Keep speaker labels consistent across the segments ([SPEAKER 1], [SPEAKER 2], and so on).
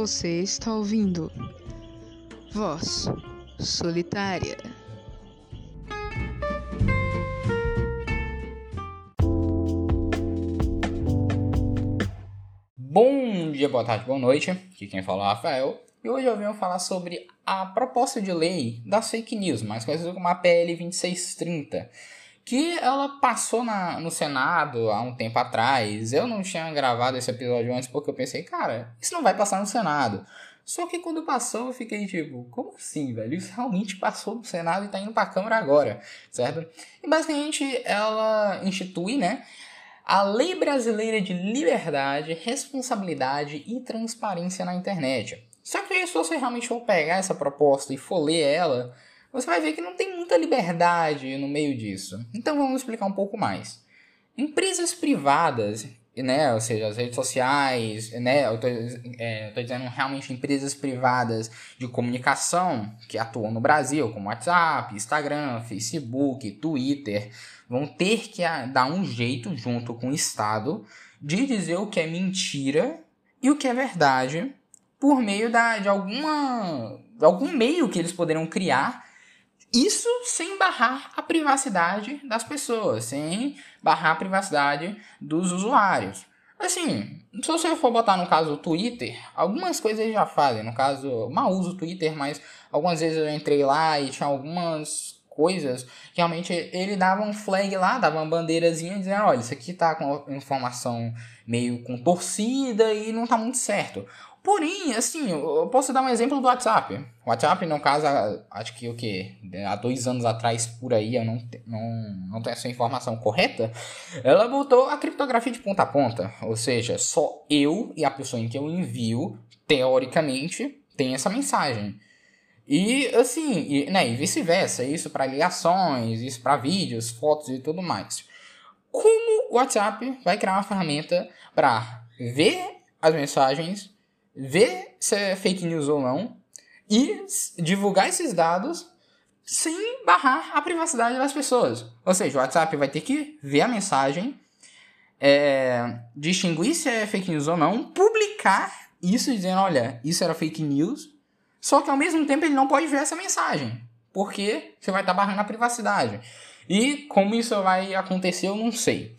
[SPEAKER 1] Você está ouvindo Voz Solitária.
[SPEAKER 2] Bom dia, boa tarde, boa noite. Aqui quem fala é o Rafael. E hoje eu venho falar sobre a proposta de lei das fake news, mais conhecida como a PL 2630 que ela passou na, no Senado há um tempo atrás. Eu não tinha gravado esse episódio antes porque eu pensei, cara, isso não vai passar no Senado. Só que quando passou, eu fiquei tipo, como assim, velho? Isso realmente passou no Senado e tá indo pra Câmara agora, certo? E basicamente ela institui, né? A Lei Brasileira de Liberdade, Responsabilidade e Transparência na Internet. Só que se você realmente for pegar essa proposta e for ler ela, você vai ver que não tem muita liberdade no meio disso. Então vamos explicar um pouco mais. Empresas privadas, né, ou seja, as redes sociais, né, eu estou é, dizendo realmente empresas privadas de comunicação que atuam no Brasil, como WhatsApp, Instagram, Facebook, Twitter, vão ter que dar um jeito junto com o Estado de dizer o que é mentira e o que é verdade por meio da, de alguma algum meio que eles poderão criar isso sem barrar a privacidade das pessoas, sem barrar a privacidade dos usuários. Assim, se você for botar no caso o Twitter, algumas coisas eles já fazem. No caso, mal uso o Twitter, mas algumas vezes eu entrei lá e tinha algumas coisas que realmente ele dava um flag lá, dava uma bandeirazinha dizendo, olha, isso aqui tá com informação meio com torcida e não tá muito certo. Porém, assim, eu posso dar um exemplo do WhatsApp. O WhatsApp, no caso, acho que o que? Há dois anos atrás, por aí, eu não, não, não tenho essa informação correta. Ela botou a criptografia de ponta a ponta. Ou seja, só eu e a pessoa em que eu envio, teoricamente, tem essa mensagem. E assim, e, né, e vice-versa, isso para ligações, isso para vídeos, fotos e tudo mais. Como o WhatsApp vai criar uma ferramenta para ver as mensagens ver se é fake news ou não e divulgar esses dados sem barrar a privacidade das pessoas. Ou seja, o WhatsApp vai ter que ver a mensagem, é, distinguir se é fake news ou não, publicar isso dizendo, olha, isso era fake news, só que ao mesmo tempo ele não pode ver essa mensagem, porque você vai estar barrando a privacidade. E como isso vai acontecer, eu não sei.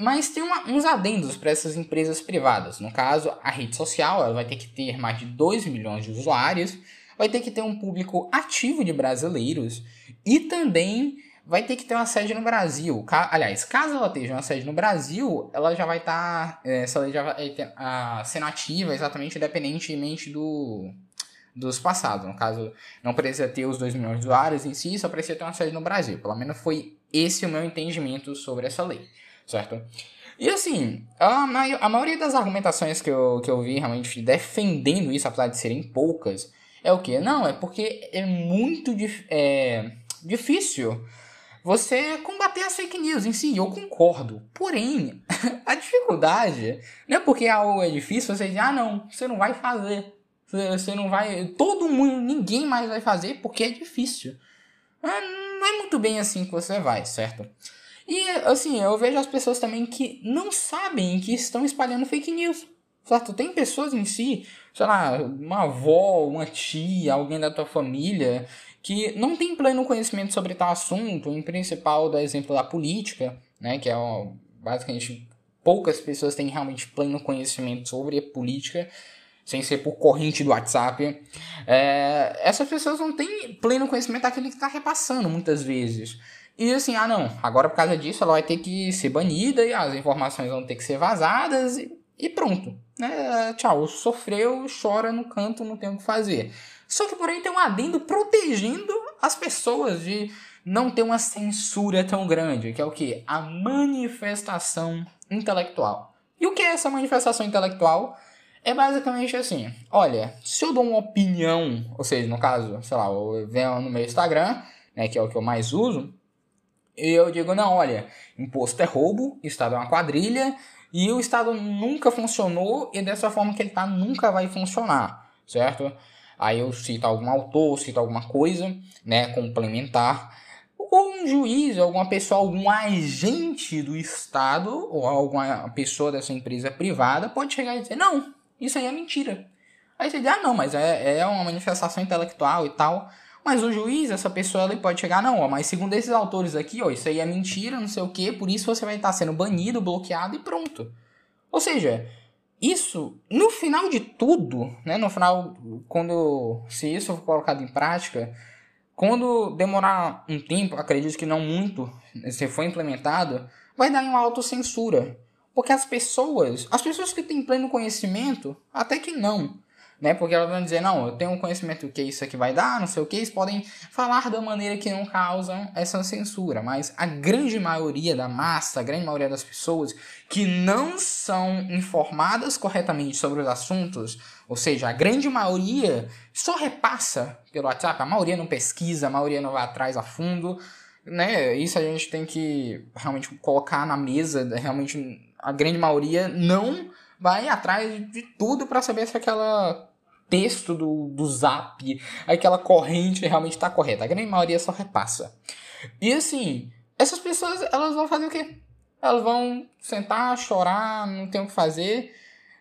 [SPEAKER 2] Mas tem uma, uns adendos para essas empresas privadas. No caso, a rede social ela vai ter que ter mais de 2 milhões de usuários, vai ter que ter um público ativo de brasileiros e também vai ter que ter uma sede no Brasil. Aliás, caso ela esteja uma sede no Brasil, ela já vai estar. Tá, é, essa lei já vai ter, a, sendo ativa exatamente independentemente do, dos passados. No caso, não precisa ter os 2 milhões de usuários em si, só precisa ter uma sede no Brasil. Pelo menos foi esse o meu entendimento sobre essa lei certo? E assim, a, a maioria das argumentações que eu, que eu vi realmente defendendo isso, apesar de serem poucas, é o que? Não, é porque é muito dif é, difícil você combater as fake news em si, eu concordo. Porém, a dificuldade não é porque algo é difícil, você diz, ah não, você não vai fazer. Você não vai. Todo mundo, ninguém mais vai fazer porque é difícil. Não é muito bem assim que você vai, certo? E assim, eu vejo as pessoas também que não sabem que estão espalhando fake news. Certo? Tem pessoas em si, sei lá, uma avó, uma tia, alguém da tua família, que não tem pleno conhecimento sobre tal assunto, em principal do exemplo da política, né, que é ó, basicamente poucas pessoas têm realmente pleno conhecimento sobre a política, sem ser por corrente do WhatsApp. É, essas pessoas não têm pleno conhecimento daquilo que está repassando muitas vezes. E assim, ah não, agora por causa disso ela vai ter que ser banida e as informações vão ter que ser vazadas e, e pronto. Né? Tchau, sofreu, chora no canto, não tem o que fazer. Só que porém tem um adendo protegendo as pessoas de não ter uma censura tão grande, que é o que? A manifestação intelectual. E o que é essa manifestação intelectual? É basicamente assim, olha, se eu dou uma opinião, ou seja, no caso, sei lá, eu venho no meu Instagram, né, que é o que eu mais uso, eu digo, não, olha, imposto é roubo, Estado é uma quadrilha, e o Estado nunca funcionou, e dessa forma que ele está, nunca vai funcionar, certo? Aí eu cito algum autor, cito alguma coisa, né, complementar, ou um juiz, alguma pessoa, algum agente do Estado, ou alguma pessoa dessa empresa privada, pode chegar e dizer, não, isso aí é mentira. Aí você diz, ah, não, mas é, é uma manifestação intelectual e tal. Mas o juiz, essa pessoa, ele pode chegar, não, ó, mas segundo esses autores aqui, ó, isso aí é mentira, não sei o quê, por isso você vai estar sendo banido, bloqueado e pronto. Ou seja, isso, no final de tudo, né, no final, quando, se isso for colocado em prática, quando demorar um tempo, acredito que não muito, se for implementado, vai dar uma autocensura. Porque as pessoas, as pessoas que têm pleno conhecimento, até que não né? Porque elas vão dizer, não, eu tenho um conhecimento do que isso aqui vai dar, não sei o que, eles podem falar da maneira que não causam essa censura, mas a grande maioria da massa, a grande maioria das pessoas que não são informadas corretamente sobre os assuntos, ou seja, a grande maioria só repassa pelo WhatsApp, a maioria não pesquisa, a maioria não vai atrás a fundo, né? Isso a gente tem que realmente colocar na mesa, realmente a grande maioria não vai atrás de tudo para saber se aquela texto do, do zap, aquela corrente realmente está correta. A grande maioria só repassa. E assim, essas pessoas elas vão fazer o quê? Elas vão sentar, chorar, não tem o que fazer.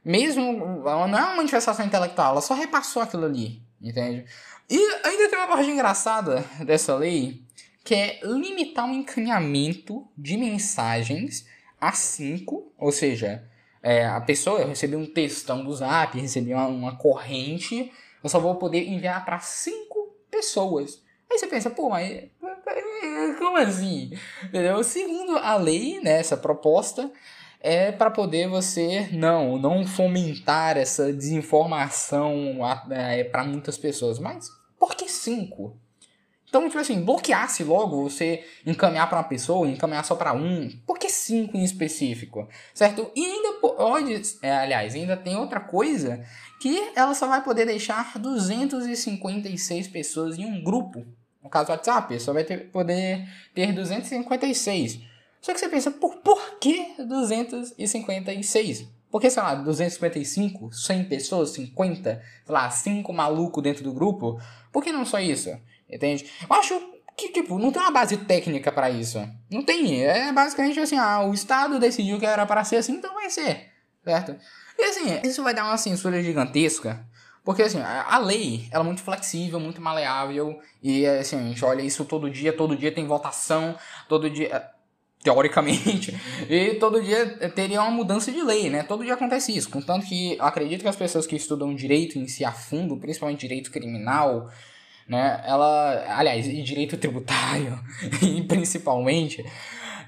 [SPEAKER 2] Mesmo, não é uma manifestação intelectual, ela só repassou aquilo ali, entende? E ainda tem uma parte engraçada dessa lei, que é limitar o encaminhamento de mensagens a 5, ou seja, é, a pessoa, eu recebi um textão do zap, recebi uma, uma corrente, eu só vou poder enviar para cinco pessoas. Aí você pensa, pô, mas como assim? Entendeu? Segundo a lei, né, essa proposta, é para poder você não não fomentar essa desinformação é, para muitas pessoas. Mas por que cinco? Então, tipo assim, bloqueasse logo você encaminhar para uma pessoa, encaminhar só para um. Por que cinco em específico? Certo? E ainda pode, é, aliás, ainda tem outra coisa que ela só vai poder deixar 256 pessoas em um grupo. No caso do WhatsApp, só vai ter, poder ter 256. Só que você pensa, por, por que 256? Porque, sei lá, 255, 100 pessoas, 50, sei lá, 5 malucos dentro do grupo? Por que não só isso? Entende? Eu acho que, tipo, não tem uma base técnica para isso. Não tem. É basicamente assim, ah, o Estado decidiu que era para ser assim, então vai ser. Certo? E assim, isso vai dar uma censura gigantesca. Porque assim, a lei, ela é muito flexível, muito maleável. E assim, a gente olha isso todo dia, todo dia tem votação, todo dia teoricamente, e todo dia teria uma mudança de lei, né? Todo dia acontece isso. Contanto que acredito que as pessoas que estudam direito em si a fundo, principalmente direito criminal, né? Ela, aliás, e direito tributário, principalmente,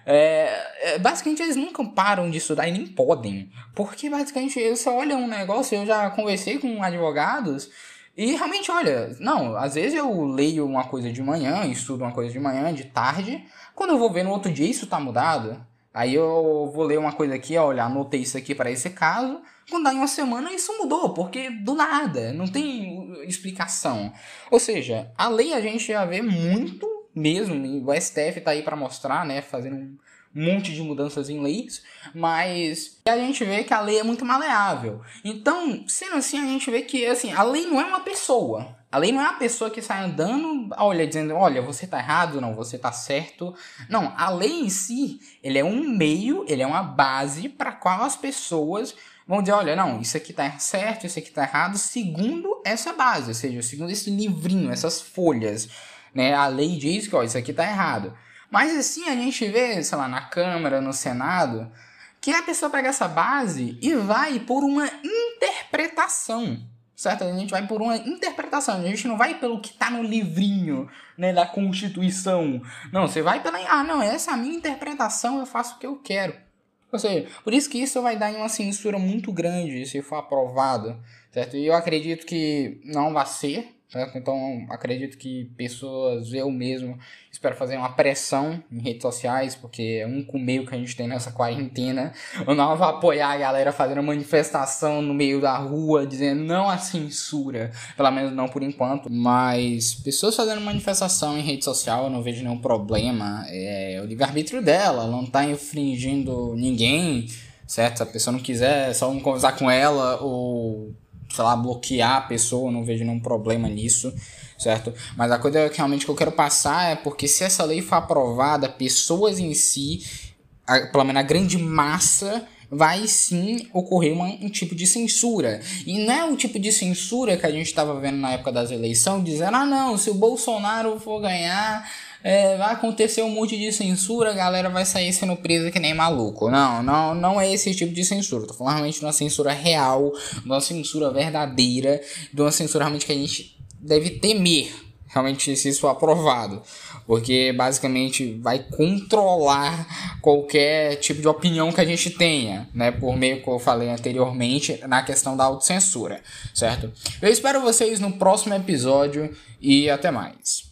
[SPEAKER 2] é, é, basicamente eles nunca param de estudar e nem podem, porque basicamente eles só olham um negócio, eu já conversei com advogados, e realmente, olha, não, às vezes eu leio uma coisa de manhã, estudo uma coisa de manhã, de tarde, quando eu vou ver no outro dia isso tá mudado, aí eu vou ler uma coisa aqui, olha, anotei isso aqui para esse caso, quando dá em uma semana, isso mudou, porque do nada, não tem explicação. Ou seja, a lei a gente já vê muito mesmo, o STF tá aí para mostrar, né, fazendo um monte de mudanças em leis, mas a gente vê que a lei é muito maleável. Então, sendo assim, a gente vê que assim, a lei não é uma pessoa. A lei não é a pessoa que sai andando, olha, dizendo, olha, você tá errado, não, você tá certo. Não, a lei em si, ele é um meio, ele é uma base para qual as pessoas vão dizer, olha, não, isso aqui tá certo, isso aqui tá errado, segundo essa base, ou seja, segundo esse livrinho, essas folhas, né? A lei diz que, ó, isso aqui tá errado. Mas assim, a gente vê, sei lá, na Câmara, no Senado, que a pessoa pega essa base e vai por uma interpretação, certo? A gente vai por uma interpretação, a gente não vai pelo que tá no livrinho, né, da Constituição. Não, você vai pela, ah, não, essa é a minha interpretação, eu faço o que eu quero. Ou seja, por isso que isso vai dar uma censura muito grande se for aprovado, certo? E eu acredito que não vai ser, certo? Então acredito que pessoas, eu mesmo, espero fazer uma pressão em redes sociais, porque é um meio que a gente tem nessa quarentena. Eu não vou apoiar a galera fazendo manifestação no meio da rua, dizendo não a censura, pelo menos não por enquanto. Mas pessoas fazendo manifestação em rede social, eu não vejo nenhum problema. É o livre-arbítrio dela, ela não tá infringindo ninguém, certo? Se a pessoa não quiser, é só um conversar com ela ou sei lá, bloquear a pessoa, não vejo nenhum problema nisso certo? Mas a coisa que realmente que eu quero passar é porque se essa lei for aprovada, pessoas em si, a, pelo menos a grande massa, vai sim ocorrer uma, um tipo de censura. E não é o tipo de censura que a gente estava vendo na época das eleições, dizendo, ah não, se o Bolsonaro for ganhar, é, vai acontecer um monte de censura, a galera vai sair sendo presa que nem maluco. Não, não, não é esse tipo de censura. Tô falando realmente de uma censura real, de uma censura verdadeira, de uma censura realmente que a gente deve temer, realmente se isso for aprovado porque basicamente vai controlar qualquer tipo de opinião que a gente tenha, né, por meio que eu falei anteriormente na questão da autocensura, certo? Eu espero vocês no próximo episódio e até mais.